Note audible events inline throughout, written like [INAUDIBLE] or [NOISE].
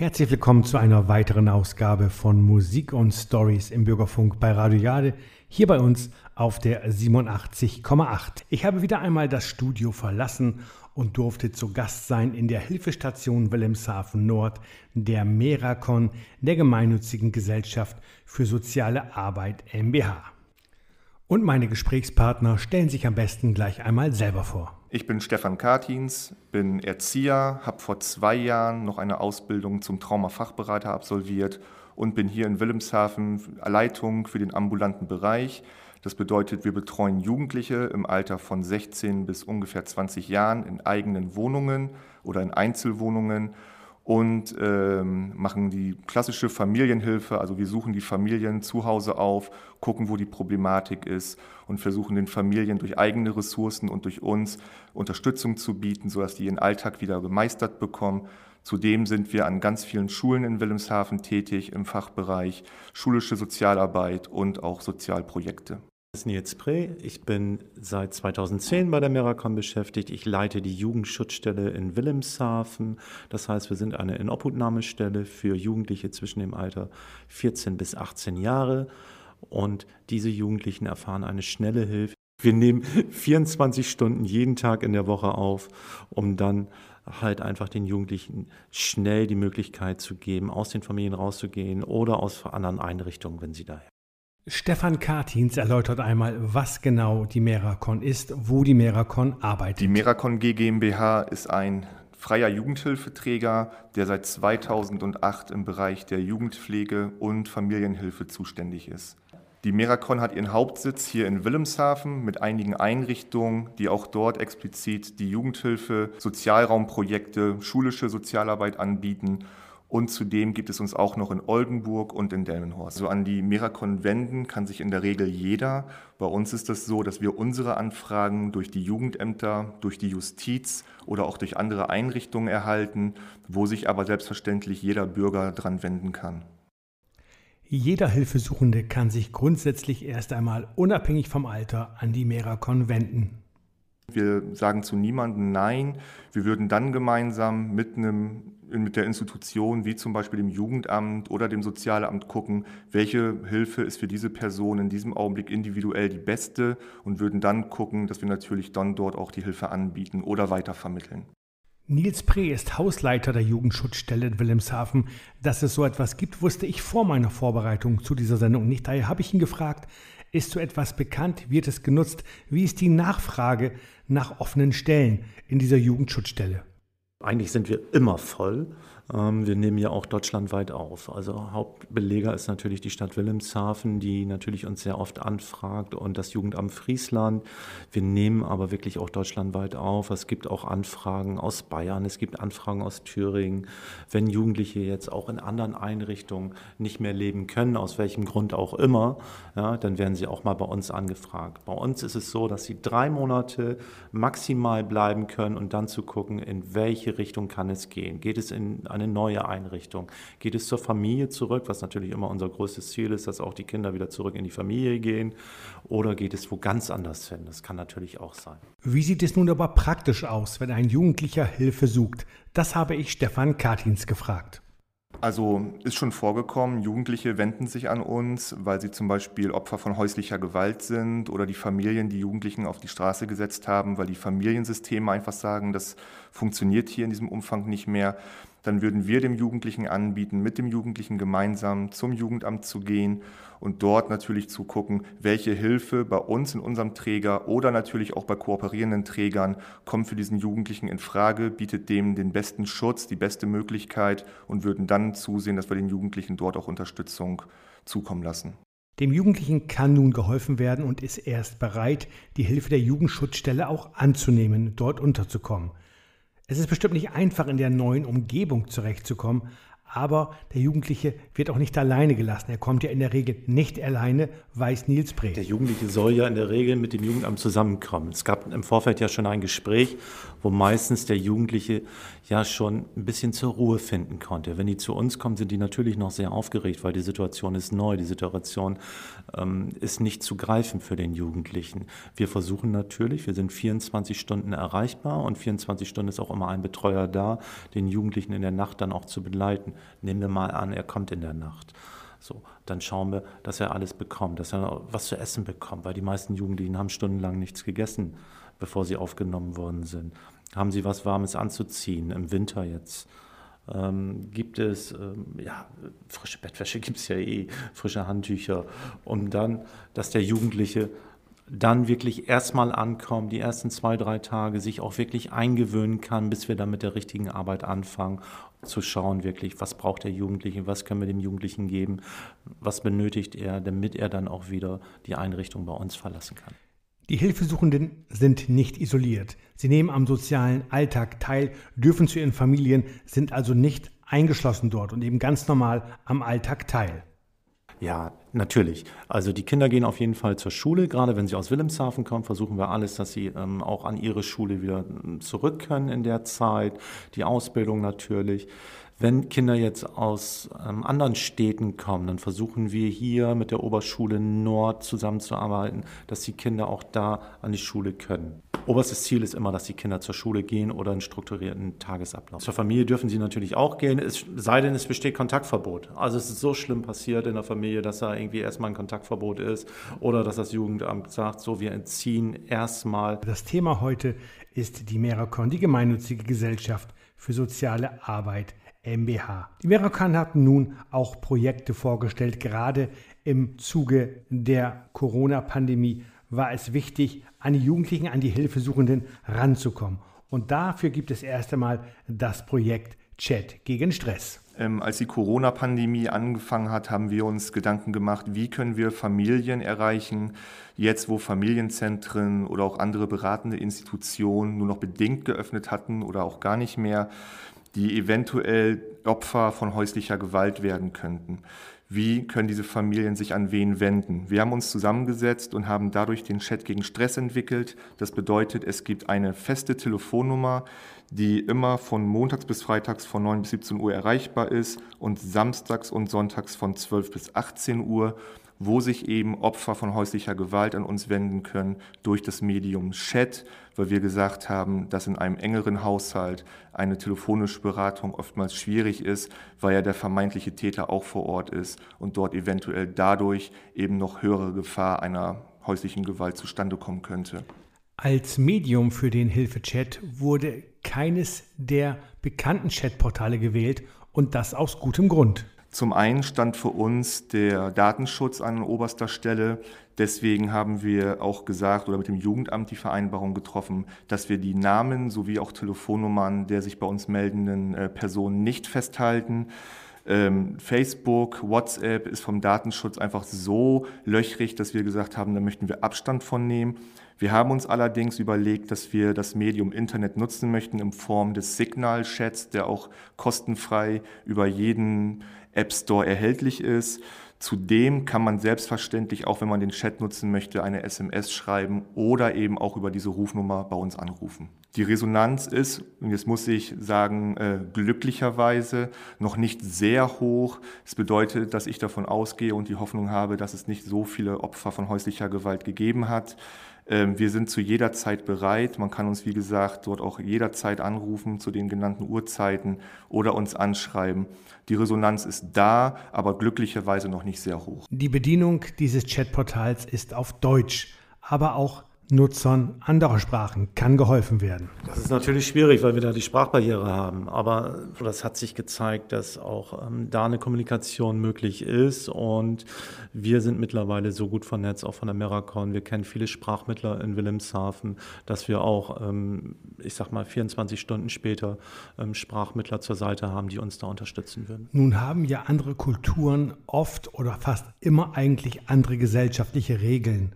Herzlich willkommen zu einer weiteren Ausgabe von Musik und Stories im Bürgerfunk bei Radio Jade, hier bei uns auf der 87,8. Ich habe wieder einmal das Studio verlassen und durfte zu Gast sein in der Hilfestation Wilhelmshaven Nord der Meracon der gemeinnützigen Gesellschaft für soziale Arbeit MBH. Und meine Gesprächspartner stellen sich am besten gleich einmal selber vor. Ich bin Stefan Kartins, bin Erzieher, habe vor zwei Jahren noch eine Ausbildung zum Traumafachberater absolviert und bin hier in Wilhelmshaven Leitung für den ambulanten Bereich. Das bedeutet, wir betreuen Jugendliche im Alter von 16 bis ungefähr 20 Jahren in eigenen Wohnungen oder in Einzelwohnungen und ähm, machen die klassische Familienhilfe. Also wir suchen die Familien zu Hause auf, gucken, wo die Problematik ist und versuchen den Familien durch eigene Ressourcen und durch uns Unterstützung zu bieten, sodass die ihren Alltag wieder gemeistert bekommen. Zudem sind wir an ganz vielen Schulen in Wilhelmshaven tätig im Fachbereich schulische Sozialarbeit und auch Sozialprojekte. Ich bin Nils Pre. Ich bin seit 2010 bei der Meracom beschäftigt. Ich leite die Jugendschutzstelle in Wilhelmshaven. Das heißt, wir sind eine Inobhutnahmestelle für Jugendliche zwischen dem Alter 14 bis 18 Jahre. Und diese Jugendlichen erfahren eine schnelle Hilfe. Wir nehmen 24 Stunden jeden Tag in der Woche auf, um dann halt einfach den Jugendlichen schnell die Möglichkeit zu geben, aus den Familien rauszugehen oder aus anderen Einrichtungen, wenn sie daher. Stefan Kartins erläutert einmal, was genau die Meracon ist, wo die Meracon arbeitet. Die Meracon GmbH ist ein freier Jugendhilfeträger, der seit 2008 im Bereich der Jugendpflege und Familienhilfe zuständig ist. Die Meracon hat ihren Hauptsitz hier in Wilhelmshaven mit einigen Einrichtungen, die auch dort explizit die Jugendhilfe, Sozialraumprojekte, schulische Sozialarbeit anbieten und zudem gibt es uns auch noch in Oldenburg und in Delmenhorst. So an die Meracon wenden kann sich in der Regel jeder. Bei uns ist es das so, dass wir unsere Anfragen durch die Jugendämter, durch die Justiz oder auch durch andere Einrichtungen erhalten, wo sich aber selbstverständlich jeder Bürger dran wenden kann. Jeder Hilfesuchende kann sich grundsätzlich erst einmal unabhängig vom Alter an die Meracon wenden. Wir sagen zu niemandem Nein. Wir würden dann gemeinsam mit, einem, mit der Institution, wie zum Beispiel dem Jugendamt oder dem Sozialamt, gucken, welche Hilfe ist für diese Person in diesem Augenblick individuell die beste und würden dann gucken, dass wir natürlich dann dort auch die Hilfe anbieten oder weitervermitteln. Nils Pre ist Hausleiter der Jugendschutzstelle in Wilhelmshaven. Dass es so etwas gibt, wusste ich vor meiner Vorbereitung zu dieser Sendung nicht. Daher habe ich ihn gefragt, ist so etwas bekannt? Wird es genutzt? Wie ist die Nachfrage nach offenen Stellen in dieser Jugendschutzstelle? Eigentlich sind wir immer voll. Ähm, wir nehmen ja auch deutschlandweit auf. Also Hauptbeleger ist natürlich die Stadt Wilhelmshaven, die natürlich uns sehr oft anfragt und das Jugendamt Friesland. Wir nehmen aber wirklich auch deutschlandweit auf. Es gibt auch Anfragen aus Bayern, es gibt Anfragen aus Thüringen. Wenn Jugendliche jetzt auch in anderen Einrichtungen nicht mehr leben können, aus welchem Grund auch immer, ja, dann werden sie auch mal bei uns angefragt. Bei uns ist es so, dass sie drei Monate maximal bleiben können und dann zu gucken, in welche Richtung kann es gehen. Geht es in eine neue Einrichtung? Geht es zur Familie zurück, was natürlich immer unser größtes Ziel ist, dass auch die Kinder wieder zurück in die Familie gehen? Oder geht es wo ganz anders hin? Das kann natürlich auch sein. Wie sieht es nun aber praktisch aus, wenn ein Jugendlicher Hilfe sucht? Das habe ich Stefan Kartins gefragt. Also ist schon vorgekommen, Jugendliche wenden sich an uns, weil sie zum Beispiel Opfer von häuslicher Gewalt sind oder die Familien die Jugendlichen auf die Straße gesetzt haben, weil die Familiensysteme einfach sagen, das funktioniert hier in diesem Umfang nicht mehr. Dann würden wir dem Jugendlichen anbieten, mit dem Jugendlichen gemeinsam zum Jugendamt zu gehen und dort natürlich zu gucken, welche Hilfe bei uns in unserem Träger oder natürlich auch bei kooperierenden Trägern kommt für diesen Jugendlichen in Frage, bietet dem den besten Schutz, die beste Möglichkeit und würden dann zusehen, dass wir den Jugendlichen dort auch Unterstützung zukommen lassen. Dem Jugendlichen kann nun geholfen werden und ist erst bereit, die Hilfe der Jugendschutzstelle auch anzunehmen, dort unterzukommen. Es ist bestimmt nicht einfach, in der neuen Umgebung zurechtzukommen, aber der Jugendliche wird auch nicht alleine gelassen. Er kommt ja in der Regel nicht alleine, weiß Nils Breh. Der Jugendliche soll ja in der Regel mit dem Jugendamt zusammenkommen. Es gab im Vorfeld ja schon ein Gespräch, wo meistens der Jugendliche ja schon ein bisschen zur Ruhe finden konnte. Wenn die zu uns kommen, sind die natürlich noch sehr aufgeregt, weil die Situation ist neu. Die Situation ähm, ist nicht zu greifen für den Jugendlichen. Wir versuchen natürlich, wir sind 24 Stunden erreichbar und 24 Stunden ist auch immer ein Betreuer da, den Jugendlichen in der Nacht dann auch zu begleiten. Nehmen wir mal an, er kommt in der Nacht. So, dann schauen wir, dass er alles bekommt, dass er was zu essen bekommt, weil die meisten Jugendlichen haben stundenlang nichts gegessen, bevor sie aufgenommen worden sind. Haben sie was Warmes anzuziehen, im Winter jetzt? Ähm, gibt es, ähm, ja, frische Bettwäsche [LAUGHS] gibt es ja eh, frische Handtücher. Und dann, dass der Jugendliche dann wirklich erstmal ankommt, die ersten zwei, drei Tage sich auch wirklich eingewöhnen kann, bis wir dann mit der richtigen Arbeit anfangen, zu schauen wirklich, was braucht der Jugendliche, was können wir dem Jugendlichen geben, was benötigt er, damit er dann auch wieder die Einrichtung bei uns verlassen kann. Die Hilfesuchenden sind nicht isoliert. Sie nehmen am sozialen Alltag teil, dürfen zu ihren Familien, sind also nicht eingeschlossen dort und eben ganz normal am Alltag teil. Ja, natürlich. Also die Kinder gehen auf jeden Fall zur Schule. Gerade wenn sie aus Wilhelmshaven kommen, versuchen wir alles, dass sie ähm, auch an ihre Schule wieder ähm, zurück können in der Zeit. Die Ausbildung natürlich. Wenn Kinder jetzt aus ähm, anderen Städten kommen, dann versuchen wir hier mit der Oberschule Nord zusammenzuarbeiten, dass die Kinder auch da an die Schule können. Oberstes Ziel ist immer, dass die Kinder zur Schule gehen oder einen strukturierten Tagesablauf. Zur Familie dürfen sie natürlich auch gehen, es sei denn, es besteht Kontaktverbot. Also es ist so schlimm passiert in der Familie, dass da irgendwie erstmal ein Kontaktverbot ist oder dass das Jugendamt sagt, so wir entziehen erstmal. Das Thema heute ist die Meracon, die gemeinnützige Gesellschaft für soziale Arbeit MBH. Die Verakan hat nun auch Projekte vorgestellt. Gerade im Zuge der Corona-Pandemie war es wichtig, an die Jugendlichen, an die Hilfesuchenden ranzukommen. Und dafür gibt es erst einmal das Projekt Chat gegen Stress. Ähm, als die Corona-Pandemie angefangen hat, haben wir uns Gedanken gemacht, wie können wir Familien erreichen, jetzt wo Familienzentren oder auch andere beratende Institutionen nur noch bedingt geöffnet hatten oder auch gar nicht mehr die eventuell Opfer von häuslicher Gewalt werden könnten. Wie können diese Familien sich an wen wenden? Wir haben uns zusammengesetzt und haben dadurch den Chat gegen Stress entwickelt. Das bedeutet, es gibt eine feste Telefonnummer, die immer von montags bis freitags von 9 bis 17 Uhr erreichbar ist und samstags und sonntags von 12 bis 18 Uhr wo sich eben Opfer von häuslicher Gewalt an uns wenden können durch das Medium Chat, weil wir gesagt haben, dass in einem engeren Haushalt eine telefonische Beratung oftmals schwierig ist, weil ja der vermeintliche Täter auch vor Ort ist und dort eventuell dadurch eben noch höhere Gefahr einer häuslichen Gewalt zustande kommen könnte. Als Medium für den Hilfechat wurde keines der bekannten Chatportale gewählt und das aus gutem Grund. Zum einen stand für uns der Datenschutz an oberster Stelle. Deswegen haben wir auch gesagt oder mit dem Jugendamt die Vereinbarung getroffen, dass wir die Namen sowie auch Telefonnummern der sich bei uns meldenden äh, Personen nicht festhalten. Ähm, Facebook, WhatsApp ist vom Datenschutz einfach so löchrig, dass wir gesagt haben, da möchten wir Abstand von nehmen. Wir haben uns allerdings überlegt, dass wir das Medium Internet nutzen möchten in Form des Signal-Chats, der auch kostenfrei über jeden App Store erhältlich ist. Zudem kann man selbstverständlich, auch wenn man den Chat nutzen möchte, eine SMS schreiben oder eben auch über diese Rufnummer bei uns anrufen. Die Resonanz ist, und jetzt muss ich sagen, äh, glücklicherweise noch nicht sehr hoch. Das bedeutet, dass ich davon ausgehe und die Hoffnung habe, dass es nicht so viele Opfer von häuslicher Gewalt gegeben hat. Ähm, wir sind zu jeder Zeit bereit. Man kann uns, wie gesagt, dort auch jederzeit anrufen zu den genannten Uhrzeiten oder uns anschreiben. Die Resonanz ist da, aber glücklicherweise noch nicht sehr hoch. Die Bedienung dieses Chatportals ist auf Deutsch, aber auch Nutzern anderer Sprachen kann geholfen werden. Das ist natürlich schwierig, weil wir da die Sprachbarriere haben. Aber das hat sich gezeigt, dass auch ähm, da eine Kommunikation möglich ist. Und wir sind mittlerweile so gut vernetzt, auch von der Meracon. Wir kennen viele Sprachmittler in Wilhelmshaven, dass wir auch, ähm, ich sag mal, 24 Stunden später ähm, Sprachmittler zur Seite haben, die uns da unterstützen würden. Nun haben ja andere Kulturen oft oder fast immer eigentlich andere gesellschaftliche Regeln.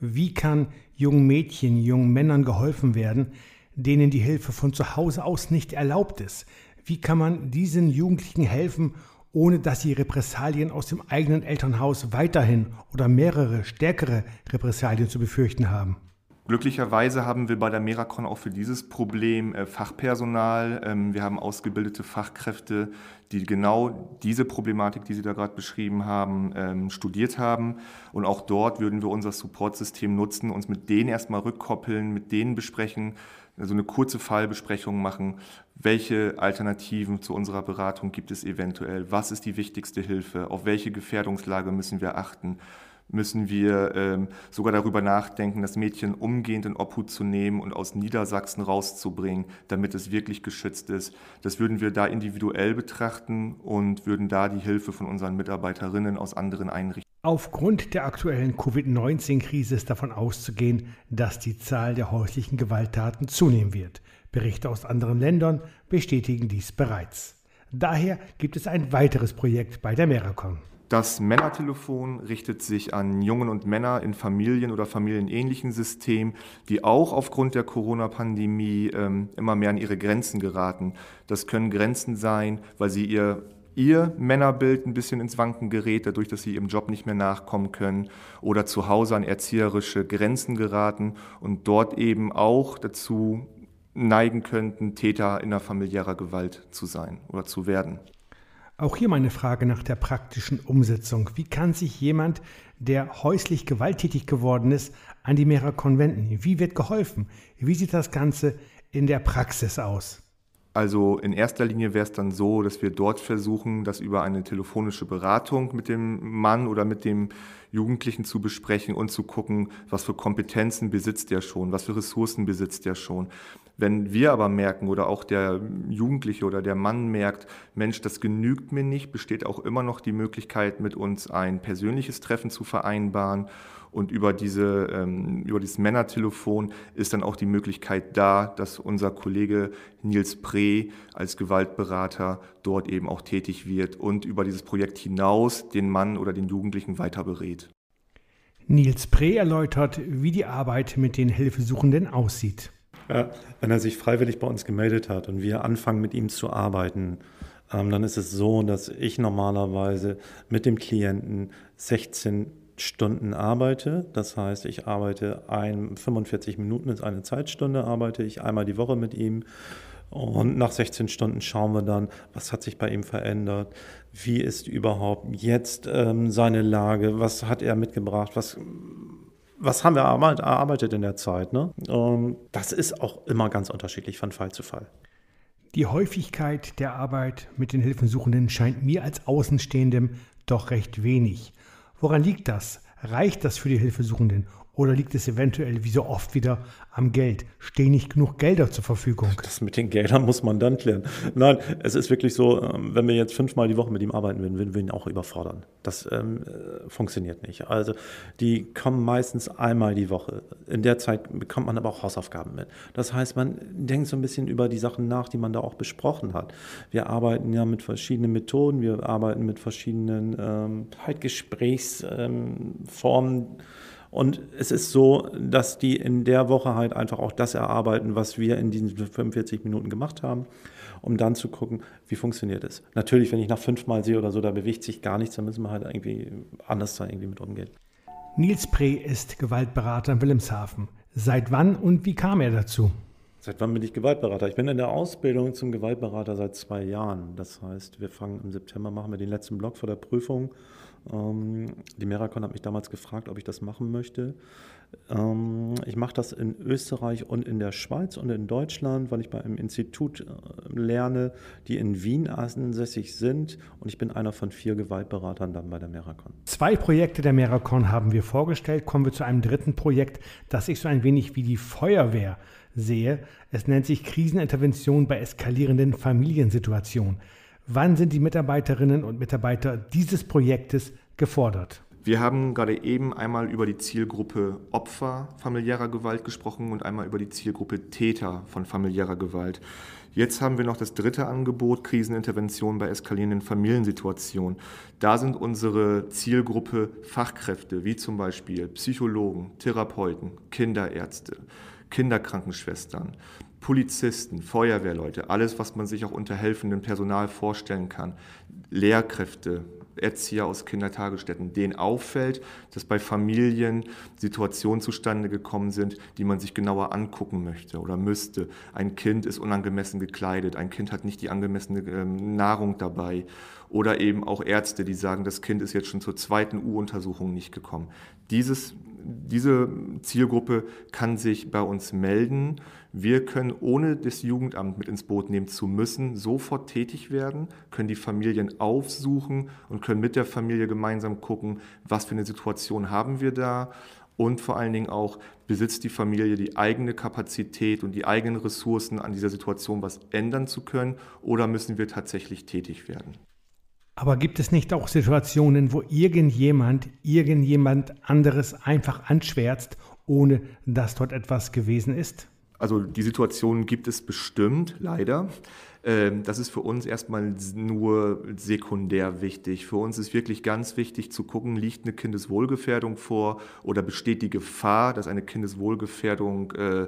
Wie kann jungen Mädchen, jungen Männern geholfen werden, denen die Hilfe von zu Hause aus nicht erlaubt ist? Wie kann man diesen Jugendlichen helfen, ohne dass sie Repressalien aus dem eigenen Elternhaus weiterhin oder mehrere stärkere Repressalien zu befürchten haben? Glücklicherweise haben wir bei der Meracon auch für dieses Problem äh, Fachpersonal. Ähm, wir haben ausgebildete Fachkräfte, die genau diese Problematik, die Sie da gerade beschrieben haben, ähm, studiert haben. Und auch dort würden wir unser Supportsystem nutzen, uns mit denen erstmal rückkoppeln, mit denen besprechen, also eine kurze Fallbesprechung machen, welche Alternativen zu unserer Beratung gibt es eventuell, was ist die wichtigste Hilfe, auf welche Gefährdungslage müssen wir achten, müssen wir ähm, sogar darüber nachdenken, das Mädchen umgehend in Obhut zu nehmen und aus Niedersachsen rauszubringen, damit es wirklich geschützt ist. Das würden wir da individuell betrachten und würden da die Hilfe von unseren Mitarbeiterinnen aus anderen Einrichtungen. Aufgrund der aktuellen Covid-19-Krise ist davon auszugehen, dass die Zahl der häuslichen Gewalttaten zunehmen wird. Berichte aus anderen Ländern bestätigen dies bereits. Daher gibt es ein weiteres Projekt bei der Meracon. Das Männertelefon richtet sich an Jungen und Männer in Familien oder familienähnlichen Systemen, die auch aufgrund der Corona-Pandemie ähm, immer mehr an ihre Grenzen geraten. Das können Grenzen sein, weil sie ihr ihr Männerbild ein bisschen ins Wanken gerät, dadurch, dass sie ihrem Job nicht mehr nachkommen können oder zu Hause an erzieherische Grenzen geraten und dort eben auch dazu neigen könnten, Täter innerfamiliärer Gewalt zu sein oder zu werden. Auch hier meine Frage nach der praktischen Umsetzung. Wie kann sich jemand, der häuslich gewalttätig geworden ist, an die Meracon wenden? Wie wird geholfen? Wie sieht das Ganze in der Praxis aus? Also in erster Linie wäre es dann so, dass wir dort versuchen, das über eine telefonische Beratung mit dem Mann oder mit dem Jugendlichen zu besprechen und zu gucken, was für Kompetenzen besitzt er schon, was für Ressourcen besitzt er schon. Wenn wir aber merken oder auch der Jugendliche oder der Mann merkt, Mensch, das genügt mir nicht, besteht auch immer noch die Möglichkeit, mit uns ein persönliches Treffen zu vereinbaren. Und über, diese, ähm, über dieses Männertelefon ist dann auch die Möglichkeit da, dass unser Kollege Nils Pre als Gewaltberater dort eben auch tätig wird und über dieses Projekt hinaus den Mann oder den Jugendlichen weiter berät. Nils Pre erläutert, wie die Arbeit mit den Hilfesuchenden aussieht. Wenn er sich freiwillig bei uns gemeldet hat und wir anfangen mit ihm zu arbeiten, ähm, dann ist es so, dass ich normalerweise mit dem Klienten 16 Stunden arbeite. Das heißt, ich arbeite ein, 45 Minuten ist eine Zeitstunde, arbeite ich einmal die Woche mit ihm. Und nach 16 Stunden schauen wir dann, was hat sich bei ihm verändert, wie ist überhaupt jetzt ähm, seine Lage, was hat er mitgebracht, was was haben wir erarbeitet in der Zeit? Ne? Und das ist auch immer ganz unterschiedlich von Fall zu Fall. Die Häufigkeit der Arbeit mit den Hilfensuchenden scheint mir als Außenstehendem doch recht wenig. Woran liegt das? Reicht das für die Hilfesuchenden oder liegt es eventuell wie so oft wieder am Geld? Stehen nicht genug Gelder zur Verfügung? Das mit den Geldern muss man dann klären. Nein, es ist wirklich so, ähm, wenn wir jetzt fünfmal die Woche mit ihm arbeiten würden, würden wir ihn auch überfordern. Das ähm, äh, funktioniert nicht. Also die kommen meistens einmal die Woche. In der Zeit bekommt man aber auch Hausaufgaben mit. Das heißt, man denkt so ein bisschen über die Sachen nach, die man da auch besprochen hat. Wir arbeiten ja mit verschiedenen Methoden, wir arbeiten mit verschiedenen ähm, halt Gesprächsformen. Ähm, und es ist so, dass die in der Woche halt einfach auch das erarbeiten, was wir in diesen 45 Minuten gemacht haben, um dann zu gucken, wie funktioniert es. Natürlich, wenn ich nach fünfmal sehe oder so, da bewegt sich gar nichts, dann müssen wir halt irgendwie anders da irgendwie mit umgehen. Nils Pre ist Gewaltberater in Wilhelmshaven. Seit wann und wie kam er dazu? Seit wann bin ich Gewaltberater? Ich bin in der Ausbildung zum Gewaltberater seit zwei Jahren. Das heißt, wir fangen im September, machen wir den letzten Block vor der Prüfung die Meracon hat mich damals gefragt, ob ich das machen möchte. Ähm, ich mache das in Österreich und in der Schweiz und in Deutschland, weil ich bei einem Institut äh, lerne, die in Wien ansässig sind. Und ich bin einer von vier Gewaltberatern dann bei der Meracon. Zwei Projekte der Meracon haben wir vorgestellt. Kommen wir zu einem dritten Projekt, das ich so ein wenig wie die Feuerwehr sehe. Es nennt sich Krisenintervention bei eskalierenden Familiensituationen. Wann sind die Mitarbeiterinnen und Mitarbeiter dieses Projektes gefordert? Wir haben gerade eben einmal über die Zielgruppe Opfer familiärer Gewalt gesprochen und einmal über die Zielgruppe Täter von familiärer Gewalt. Jetzt haben wir noch das dritte Angebot, Krisenintervention bei eskalierenden Familiensituationen. Da sind unsere Zielgruppe Fachkräfte, wie zum Beispiel Psychologen, Therapeuten, Kinderärzte, Kinderkrankenschwestern, Polizisten, Feuerwehrleute, alles, was man sich auch unter helfendem Personal vorstellen kann, Lehrkräfte, Erzieher aus Kindertagesstätten, denen auffällt, dass bei Familien Situationen zustande gekommen sind, die man sich genauer angucken möchte oder müsste. Ein Kind ist unangemessen gekleidet, ein Kind hat nicht die angemessene ähm, Nahrung dabei oder eben auch Ärzte, die sagen, das Kind ist jetzt schon zur zweiten U-Untersuchung nicht gekommen. Dieses diese Zielgruppe kann sich bei uns melden. Wir können, ohne das Jugendamt mit ins Boot nehmen zu müssen, sofort tätig werden, können die Familien aufsuchen und können mit der Familie gemeinsam gucken, was für eine Situation haben wir da und vor allen Dingen auch, besitzt die Familie die eigene Kapazität und die eigenen Ressourcen, an dieser Situation was ändern zu können oder müssen wir tatsächlich tätig werden? Aber gibt es nicht auch Situationen, wo irgendjemand, irgendjemand anderes einfach anschwärzt, ohne dass dort etwas gewesen ist? Also die Situation gibt es bestimmt, leider. Ähm, das ist für uns erstmal nur sekundär wichtig. Für uns ist wirklich ganz wichtig zu gucken, liegt eine Kindeswohlgefährdung vor oder besteht die Gefahr, dass eine Kindeswohlgefährdung äh,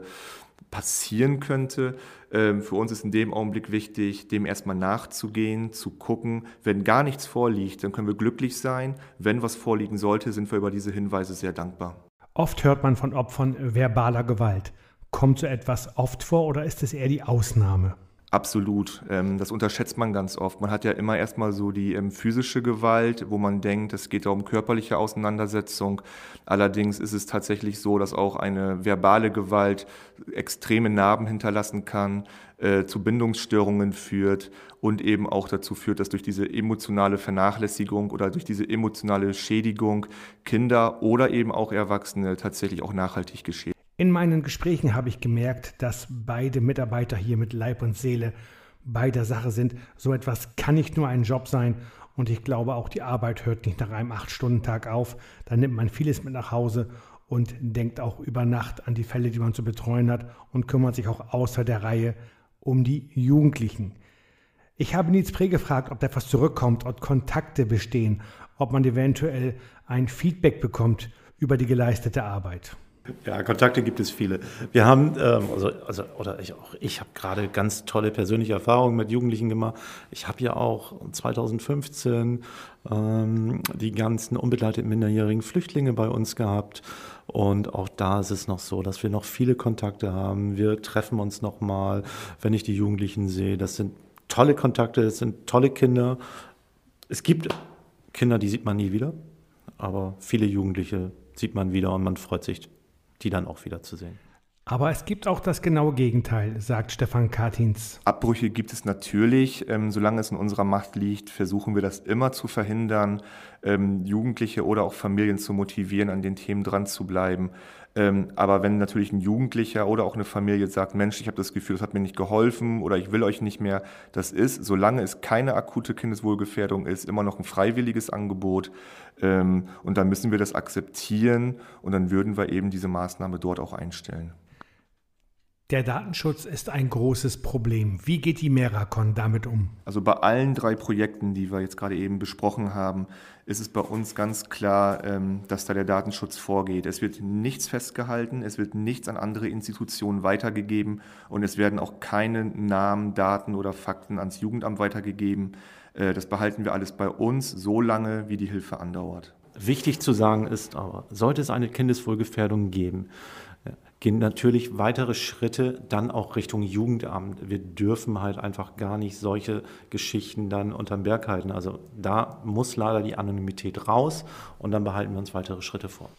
passieren könnte. Ähm, für uns ist in dem Augenblick wichtig, dem erstmal nachzugehen, zu gucken. Wenn gar nichts vorliegt, dann können wir glücklich sein. Wenn was vorliegen sollte, sind wir über diese Hinweise sehr dankbar. Oft hört man von Opfern verbaler Gewalt. Kommt so etwas oft vor oder ist es eher die Ausnahme? Absolut. Ähm, das unterschätzt man ganz oft. Man hat ja immer erstmal so die ähm, physische Gewalt, wo man denkt, es geht um körperliche Auseinandersetzung. Allerdings ist es tatsächlich so, dass auch eine verbale Gewalt extreme Narben hinterlassen kann, äh, zu Bindungsstörungen führt und eben auch dazu führt, dass durch diese emotionale Vernachlässigung oder durch diese emotionale Schädigung Kinder oder eben auch Erwachsene tatsächlich auch nachhaltig geschehen. In meinen Gesprächen habe ich gemerkt, dass beide Mitarbeiter hier mit Leib und Seele bei der Sache sind. So etwas kann nicht nur ein Job sein und ich glaube auch die Arbeit hört nicht nach einem 8-Stunden-Tag auf. Da nimmt man vieles mit nach Hause und denkt auch über Nacht an die Fälle, die man zu betreuen hat und kümmert sich auch außer der Reihe um die Jugendlichen. Ich habe Nils Prä gefragt, ob da etwas zurückkommt, ob Kontakte bestehen, ob man eventuell ein Feedback bekommt über die geleistete Arbeit. Ja, Kontakte gibt es viele. Wir haben, ähm, also, also, oder ich auch, ich habe gerade ganz tolle persönliche Erfahrungen mit Jugendlichen gemacht. Ich habe ja auch 2015 ähm, die ganzen unbegleiteten minderjährigen Flüchtlinge bei uns gehabt. Und auch da ist es noch so, dass wir noch viele Kontakte haben. Wir treffen uns noch mal, wenn ich die Jugendlichen sehe. Das sind tolle Kontakte, das sind tolle Kinder. Es gibt Kinder, die sieht man nie wieder, aber viele Jugendliche sieht man wieder und man freut sich die dann auch wieder zu sehen. Aber es gibt auch das genaue Gegenteil, sagt Stefan Kartins. Abbrüche gibt es natürlich. Ähm, solange es in unserer Macht liegt, versuchen wir das immer zu verhindern, ähm, Jugendliche oder auch Familien zu motivieren, an den Themen dran zu bleiben. Ähm, aber wenn natürlich ein Jugendlicher oder auch eine Familie sagt, Mensch, ich habe das Gefühl, das hat mir nicht geholfen oder ich will euch nicht mehr, das ist, solange es keine akute Kindeswohlgefährdung ist, immer noch ein freiwilliges Angebot. Ähm, und dann müssen wir das akzeptieren und dann würden wir eben diese Maßnahme dort auch einstellen. Der Datenschutz ist ein großes Problem. Wie geht die Meracon damit um? Also bei allen drei Projekten, die wir jetzt gerade eben besprochen haben, ist es bei uns ganz klar, ähm, dass da der Datenschutz vorgeht. Es wird nichts festgehalten, es wird nichts an andere Institutionen weitergegeben und es werden auch keine Namen, Daten oder Fakten ans Jugendamt weitergegeben. Äh, das behalten wir alles bei uns, so lange, wie die Hilfe andauert. Wichtig zu sagen ist aber, sollte es eine Kindeswohlgefährdung geben, gehen natürlich weitere Schritte dann auch Richtung Jugendamt. Wir dürfen halt einfach gar nicht solche Geschichten dann unterm Berg halten. Also da muss leider die Anonymität raus und dann behalten wir uns weitere Schritte vor.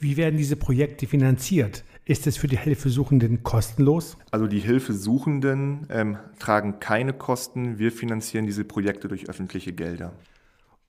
Wie werden diese Projekte finanziert? Ist es für die Hilfesuchenden kostenlos? Also die Hilfesuchenden ähm, tragen keine Kosten. Wir finanzieren diese Projekte durch öffentliche Gelder.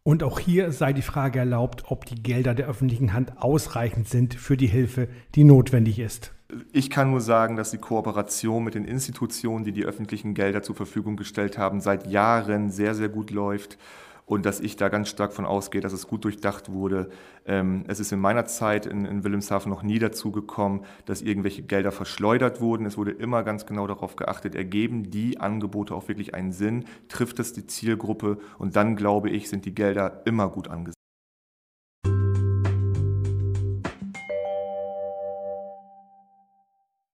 Und auch hier sei die Frage erlaubt, ob die Gelder der öffentlichen Hand ausreichend sind für die Hilfe, die notwendig ist. Ich kann nur sagen, dass die Kooperation mit den Institutionen, die die öffentlichen Gelder zur Verfügung gestellt haben, seit Jahren sehr, sehr gut läuft und dass ich da ganz stark von ausgehe, dass es gut durchdacht wurde. Ähm, es ist in meiner Zeit in, in Wilhelmshaven noch nie dazu gekommen, dass irgendwelche Gelder verschleudert wurden. Es wurde immer ganz genau darauf geachtet, ergeben die Angebote auch wirklich einen Sinn, trifft es die Zielgruppe und dann, glaube ich, sind die Gelder immer gut angesehen.